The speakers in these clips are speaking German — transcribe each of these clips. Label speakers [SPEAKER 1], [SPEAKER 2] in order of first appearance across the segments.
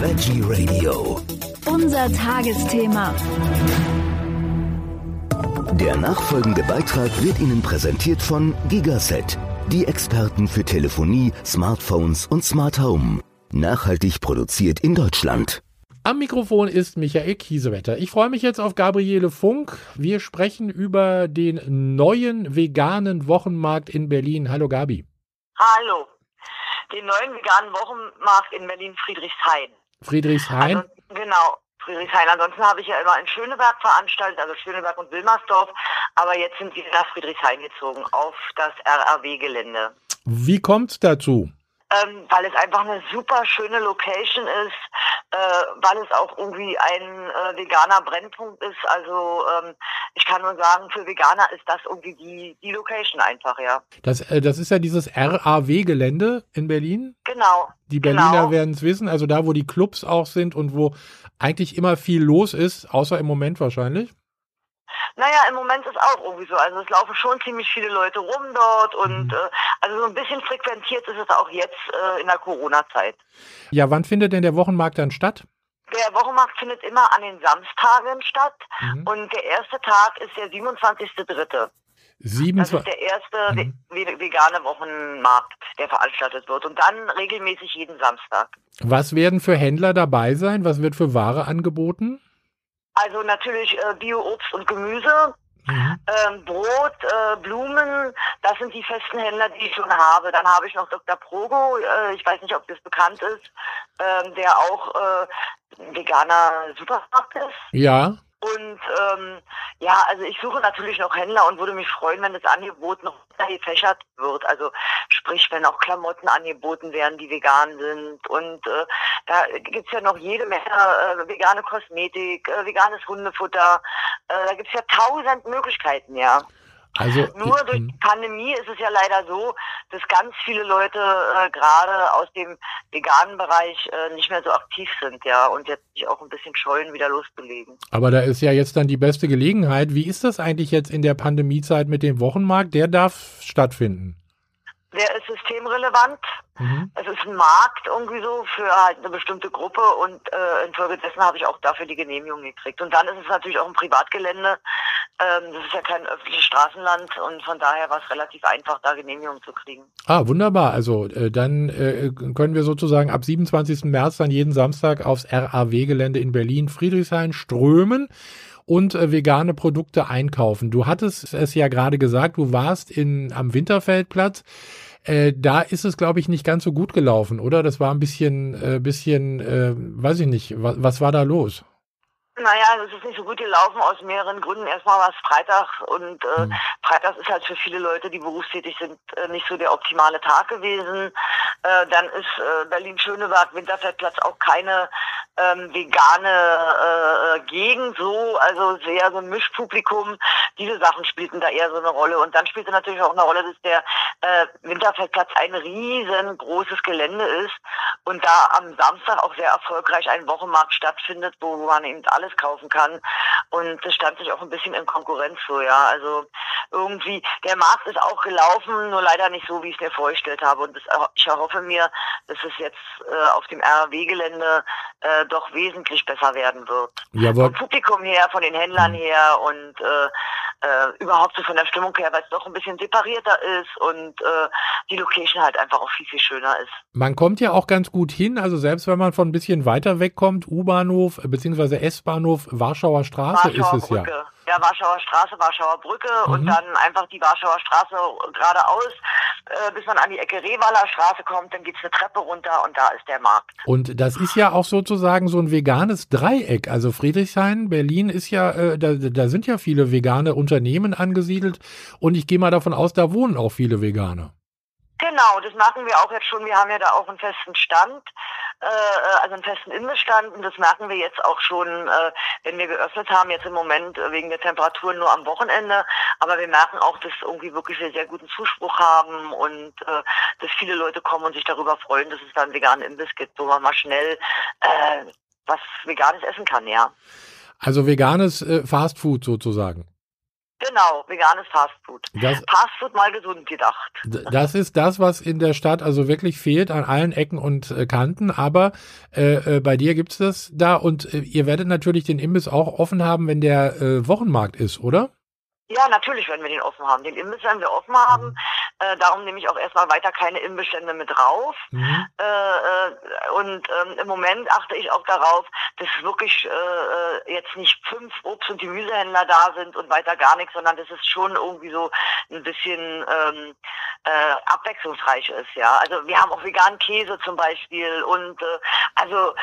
[SPEAKER 1] Veggie Radio.
[SPEAKER 2] Unser Tagesthema.
[SPEAKER 1] Der nachfolgende Beitrag wird Ihnen präsentiert von Gigaset, die Experten für Telefonie, Smartphones und Smart Home. Nachhaltig produziert in Deutschland.
[SPEAKER 3] Am Mikrofon ist Michael Kiesewetter. Ich freue mich jetzt auf Gabriele Funk. Wir sprechen über den neuen veganen Wochenmarkt in Berlin. Hallo Gabi.
[SPEAKER 4] Hallo. Den neuen veganen Wochenmarkt in Berlin Friedrichshain.
[SPEAKER 3] Friedrichshain?
[SPEAKER 4] Also, genau. Friedrichshain. Ansonsten habe ich ja immer in Schöneberg veranstaltet, also Schöneberg und Wilmersdorf. Aber jetzt sind wir nach Friedrichshain gezogen, auf das RAW-Gelände.
[SPEAKER 3] Wie kommt es dazu?
[SPEAKER 4] Ähm, weil es einfach eine super schöne Location ist, äh, weil es auch irgendwie ein äh, veganer Brennpunkt ist. Also ähm, ich kann nur sagen, für Veganer ist das irgendwie die, die Location einfach, ja.
[SPEAKER 3] Das, äh, das ist ja dieses RAW-Gelände in Berlin.
[SPEAKER 4] Genau.
[SPEAKER 3] Die Berliner
[SPEAKER 4] genau.
[SPEAKER 3] werden es wissen, also da, wo die Clubs auch sind und wo eigentlich immer viel los ist, außer im Moment wahrscheinlich.
[SPEAKER 4] Naja, im Moment ist auch irgendwie so. Also es laufen schon ziemlich viele Leute rum dort und
[SPEAKER 3] Mhm.
[SPEAKER 4] äh, also so ein bisschen frequentiert ist es auch jetzt äh, in der Corona-Zeit.
[SPEAKER 3] Ja, wann findet denn der Wochenmarkt dann statt?
[SPEAKER 4] Der Wochenmarkt findet immer an den Samstagen statt
[SPEAKER 3] Mhm.
[SPEAKER 4] und der erste Tag ist der 27.3. Das ist
[SPEAKER 3] 27.
[SPEAKER 4] der erste
[SPEAKER 3] Mhm.
[SPEAKER 4] ve- vegane Wochenmarkt, der veranstaltet wird. Und dann regelmäßig jeden Samstag.
[SPEAKER 3] Was werden für Händler dabei sein? Was wird für Ware angeboten?
[SPEAKER 4] Also natürlich äh, Bio-Obst und Gemüse,
[SPEAKER 3] Mhm.
[SPEAKER 4] ähm, Brot, äh, Blumen, das sind die festen Händler, die ich schon habe. Dann habe ich noch Dr. Progo, äh, ich weiß nicht, ob das bekannt ist, ähm, der auch äh, veganer Supermarkt ist.
[SPEAKER 3] Ja.
[SPEAKER 4] Und ähm, ja, also ich suche natürlich noch Händler und würde mich freuen, wenn das Angebot noch gefächert wird. Also sprich, wenn auch Klamotten angeboten werden, die vegan sind. Und äh, da gibt's ja noch jede Menge äh, vegane Kosmetik, äh, veganes Hundefutter. Äh, da gibt's ja tausend Möglichkeiten, ja.
[SPEAKER 3] Also
[SPEAKER 4] Nur durch
[SPEAKER 3] Mhm.
[SPEAKER 4] die Pandemie ist es ja leider so, dass ganz viele Leute äh, gerade aus dem veganen Bereich äh, nicht mehr so aktiv sind, ja, und jetzt sich auch ein bisschen scheuen, wieder loszulegen.
[SPEAKER 3] Aber da ist ja jetzt dann die beste Gelegenheit. Wie ist das eigentlich jetzt in der Pandemiezeit mit dem Wochenmarkt? Der darf stattfinden.
[SPEAKER 4] Der ist systemrelevant.
[SPEAKER 3] Mhm.
[SPEAKER 4] Es ist ein Markt irgendwie so für halt eine bestimmte Gruppe und äh, infolgedessen habe ich auch dafür die Genehmigung gekriegt. Und dann ist es natürlich auch ein Privatgelände. Ähm, das ist ja kein öffentliches Straßenland und von daher war es relativ einfach, da Genehmigung zu kriegen.
[SPEAKER 3] Ah, wunderbar. Also äh, dann äh, können wir sozusagen ab 27. März dann jeden Samstag aufs RAW-Gelände in Berlin Friedrichshain strömen und äh, vegane Produkte einkaufen. Du hattest es ja gerade gesagt, du warst in am Winterfeldplatz. Äh, da ist es, glaube ich, nicht ganz so gut gelaufen, oder? Das war ein bisschen, äh, bisschen, äh, weiß ich nicht, was, was war da los?
[SPEAKER 4] Naja, es ist nicht so gut gelaufen aus mehreren Gründen. Erstmal war es Freitag und äh,
[SPEAKER 3] Mhm.
[SPEAKER 4] Freitag ist halt für viele Leute, die berufstätig sind, äh, nicht so der optimale Tag gewesen. Äh, dann ist äh, Berlin-Schöneberg, Winterfeldplatz auch keine ähm, vegane äh, Gegend so, also sehr so ein Mischpublikum. Diese Sachen spielten da eher so eine Rolle. Und dann spielte natürlich auch eine Rolle, dass der äh, Winterfeldplatz ein riesengroßes Gelände ist und da am Samstag auch sehr erfolgreich ein Wochenmarkt stattfindet, wo man eben alles kaufen kann. Und das stand sich auch ein bisschen in Konkurrenz so, ja. Also irgendwie, der Markt ist auch gelaufen, nur leider nicht so, wie ich es mir vorgestellt habe. Und das, ich erhoffe mir, dass es jetzt äh, auf dem RW-Gelände äh, doch wesentlich besser werden wird.
[SPEAKER 3] Jawohl.
[SPEAKER 4] Vom Publikum her, von den Händlern her und äh, äh, überhaupt so von der Stimmung her, weil es doch ein bisschen separierter ist und äh, die Location halt einfach auch viel, viel schöner ist.
[SPEAKER 3] Man kommt ja auch ganz gut hin, also selbst wenn man von ein bisschen weiter wegkommt, U-Bahnhof äh, bzw. S-Bahnhof, Warschauer Straße
[SPEAKER 4] Warschauer
[SPEAKER 3] ist es.
[SPEAKER 4] Brücke. Ja, Warschauer Straße, Warschauer Brücke und
[SPEAKER 3] Mhm.
[SPEAKER 4] dann einfach die Warschauer Straße geradeaus, äh, bis man an die Ecke Rewaler Straße kommt, dann geht's eine Treppe runter und da ist der Markt.
[SPEAKER 3] Und das ist ja auch sozusagen so ein veganes Dreieck. Also Friedrichshain, Berlin ist ja, äh, da, da sind ja viele vegane Unternehmen angesiedelt und ich gehe mal davon aus, da wohnen auch viele Veganer.
[SPEAKER 4] Genau, das merken wir auch jetzt schon. Wir haben ja da auch einen festen Stand, äh, also einen festen Imbissstand und das merken wir jetzt auch schon, äh, wenn wir geöffnet haben, jetzt im Moment äh, wegen der Temperaturen nur am Wochenende. Aber wir merken auch, dass irgendwie wirklich wir sehr guten Zuspruch haben und äh, dass viele Leute kommen und sich darüber freuen, dass es da einen veganen Imbiss gibt, wo man mal schnell äh, was Veganes essen kann, ja.
[SPEAKER 3] Also veganes äh, Fastfood sozusagen.
[SPEAKER 4] Genau, veganes Fastfood.
[SPEAKER 3] Das-
[SPEAKER 4] Fastfood mal gesund gedacht.
[SPEAKER 3] Das ist das, was in der Stadt also wirklich fehlt an allen Ecken und äh, Kanten. Aber äh, äh, bei dir gibt's das da und äh, ihr werdet natürlich den Imbiss auch offen haben, wenn der äh, Wochenmarkt ist, oder?
[SPEAKER 4] Ja, natürlich werden wir den offen haben. Den Imbiss werden wir offen haben. Äh, darum nehme ich auch erstmal weiter keine Imbissstände mit drauf.
[SPEAKER 3] Mhm.
[SPEAKER 4] Äh, äh, und ähm, im Moment achte ich auch darauf, dass wirklich äh, äh, jetzt nicht fünf Obst- und Gemüsehändler da sind und weiter gar nichts, sondern dass es schon irgendwie so ein bisschen ähm, äh, abwechslungsreich ist, ja. Also wir haben auch veganen Käse zum Beispiel und äh, also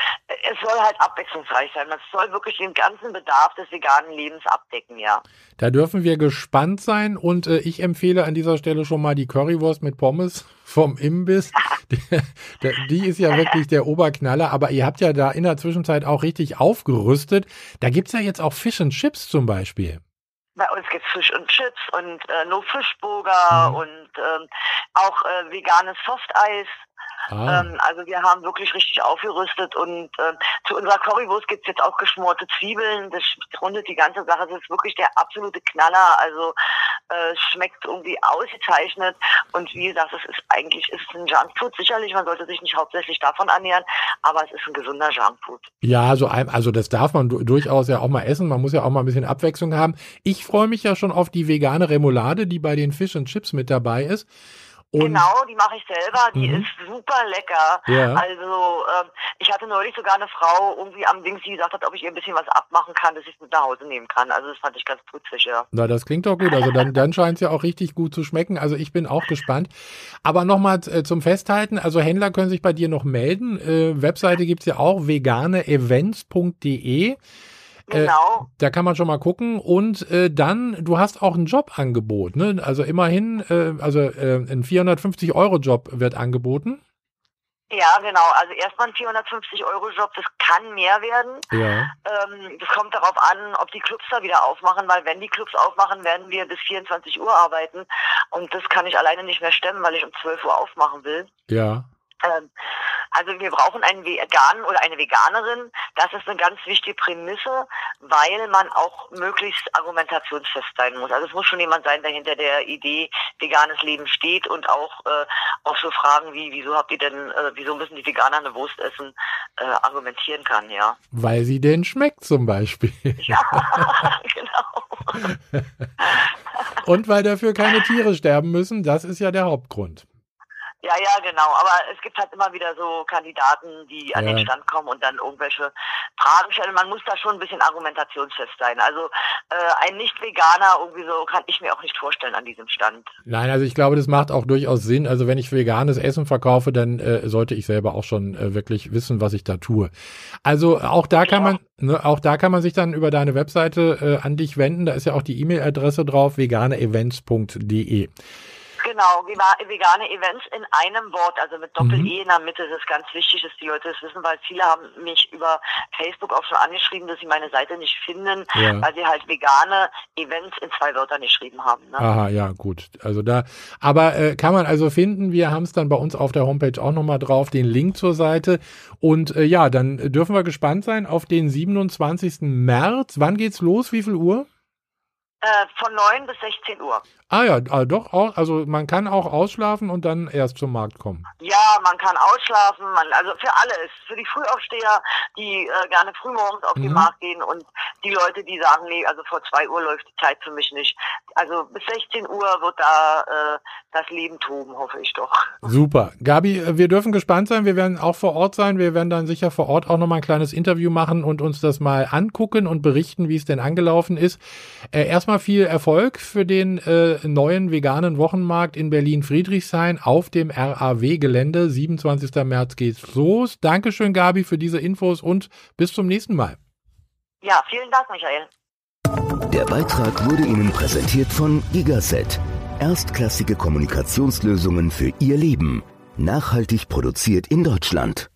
[SPEAKER 4] es soll halt abwechslungsreich sein. Es soll wirklich den ganzen Bedarf des veganen Lebens abdecken, ja.
[SPEAKER 3] Da dürfen wir gespannt sein und äh, ich empfehle an dieser Stelle schon mal die Currywurst mit Pommes vom Imbiss. Die, die ist ja wirklich der Oberknaller, aber ihr habt ja da in der Zwischenzeit auch richtig aufgerüstet. Da gibt's ja jetzt auch Fish and Chips zum Beispiel.
[SPEAKER 4] Bei uns gibt's Fisch und Chips und äh, No Fischburger
[SPEAKER 3] Mhm.
[SPEAKER 4] und ähm, auch äh, veganes Softeis.
[SPEAKER 3] Ah,
[SPEAKER 4] Ähm, also wir haben wirklich richtig aufgerüstet und ähm, zu unserer Currywurst gibt's jetzt auch geschmorte Zwiebeln. Das rundet die ganze Sache. Das ist wirklich der absolute Knaller. Also äh, es schmeckt irgendwie ausgezeichnet. Und wie gesagt, es ist eigentlich ist ein Junkfood. Sicherlich, man sollte sich nicht hauptsächlich davon ernähren, aber es ist ein gesunder Junkfood.
[SPEAKER 3] Ja, so ein, also das darf man du- durchaus ja auch mal essen. Man muss ja auch mal ein bisschen Abwechslung haben. Ich freue mich ja schon auf die vegane Remoulade, die bei den Fish and Chips mit dabei ist. Und
[SPEAKER 4] genau, die mache ich selber. Die
[SPEAKER 3] Mhm.
[SPEAKER 4] ist super lecker.
[SPEAKER 3] Ja.
[SPEAKER 4] Also ähm, ich hatte neulich sogar eine Frau irgendwie am Dings, die gesagt hat, ob ich ihr ein bisschen was abmachen kann, dass ich es mit nach Hause nehmen kann. Also das fand ich ganz putzig, ja.
[SPEAKER 3] Na, das klingt doch gut. Also dann, dann scheint es ja auch richtig gut zu schmecken. Also ich bin auch gespannt. Aber nochmal äh, zum Festhalten. Also Händler können sich bei dir noch melden. Äh, Webseite gibt's ja auch veganeevents.de. Äh,
[SPEAKER 4] Genau.
[SPEAKER 3] Da kann man schon mal gucken. Und äh, dann, du hast auch ein Jobangebot. Ne? Also immerhin, äh, also äh, ein 450-Euro-Job wird angeboten.
[SPEAKER 4] Ja, genau. Also erstmal ein 450 Euro Job, das kann mehr werden.
[SPEAKER 3] Ja.
[SPEAKER 4] Ähm, das kommt darauf an, ob die Clubs da wieder aufmachen, weil wenn die Clubs aufmachen, werden wir bis 24 Uhr arbeiten. Und das kann ich alleine nicht mehr stemmen, weil ich um 12 Uhr aufmachen will.
[SPEAKER 3] Ja.
[SPEAKER 4] Ähm, also wir brauchen einen Veganen oder eine Veganerin. Das ist eine ganz wichtige Prämisse, weil man auch möglichst argumentationsfest sein muss. Also es muss schon jemand sein, der hinter der Idee veganes Leben steht und auch äh, auf so Fragen wie, wieso habt ihr denn, äh, wieso müssen die Veganer eine Wurst essen, äh, argumentieren kann, ja.
[SPEAKER 3] Weil sie denn schmeckt zum Beispiel.
[SPEAKER 4] Ja, genau.
[SPEAKER 3] Und weil dafür keine Tiere sterben müssen. Das ist ja der Hauptgrund.
[SPEAKER 4] Ja, ja, genau. Aber es gibt halt immer wieder so Kandidaten, die an
[SPEAKER 3] Ja.
[SPEAKER 4] den Stand kommen und dann irgendwelche Fragen stellen. Man muss da schon ein bisschen argumentationsfest sein. Also äh, ein Nicht-Veganer irgendwie so kann ich mir auch nicht vorstellen an diesem Stand.
[SPEAKER 3] Nein, also ich glaube, das macht auch durchaus Sinn. Also wenn ich veganes Essen verkaufe, dann äh, sollte ich selber auch schon äh, wirklich wissen, was ich da tue. Also auch da kann man, ne, auch da kann man sich dann über deine Webseite äh, an dich wenden. Da ist ja auch die E-Mail-Adresse drauf, veganeevents.de.
[SPEAKER 4] Genau, vega- vegane Events in einem Wort, also mit Doppel-E
[SPEAKER 3] Mhm.
[SPEAKER 4] in der Mitte. Das ist ganz wichtig, dass die Leute das wissen, weil viele haben mich über Facebook auch schon angeschrieben, dass sie meine Seite nicht finden,
[SPEAKER 3] Ja.
[SPEAKER 4] weil sie halt vegane Events in zwei Wörtern geschrieben haben. Ne?
[SPEAKER 3] Aha, ja, gut. Also da, aber äh, kann man also finden. Wir haben es dann bei uns auf der Homepage auch nochmal drauf, den Link zur Seite. Und äh, ja, dann dürfen wir gespannt sein auf den 27. März. Wann geht's los? Wie viel Uhr?
[SPEAKER 4] Äh, von 9 bis 16 Uhr.
[SPEAKER 3] Ah ja, ah, doch, auch, also man kann auch ausschlafen und dann erst zum Markt kommen.
[SPEAKER 4] Ja, man kann ausschlafen, man, also für alles. Für die Frühaufsteher, die äh, gerne frühmorgens auf den
[SPEAKER 3] Mhm.
[SPEAKER 4] Markt gehen und die Leute, die sagen, nee, also vor zwei Uhr läuft die Zeit für mich nicht. Also bis 16 Uhr wird da äh, das Leben toben, hoffe ich doch.
[SPEAKER 3] Super. Gabi, äh, wir dürfen gespannt sein. Wir werden auch vor Ort sein. Wir werden dann sicher vor Ort auch nochmal ein kleines Interview machen und uns das mal angucken und berichten, wie es denn angelaufen ist. Äh, erstmal viel Erfolg für den äh, neuen veganen Wochenmarkt in Berlin-Friedrichshain auf dem RAW-Gelände. 27. März geht's los. Dankeschön, Gabi, für diese Infos und bis zum nächsten Mal.
[SPEAKER 4] Ja, vielen Dank, Michael.
[SPEAKER 1] Der Beitrag wurde Ihnen präsentiert von Gigaset. Erstklassige Kommunikationslösungen für Ihr Leben. Nachhaltig produziert in Deutschland.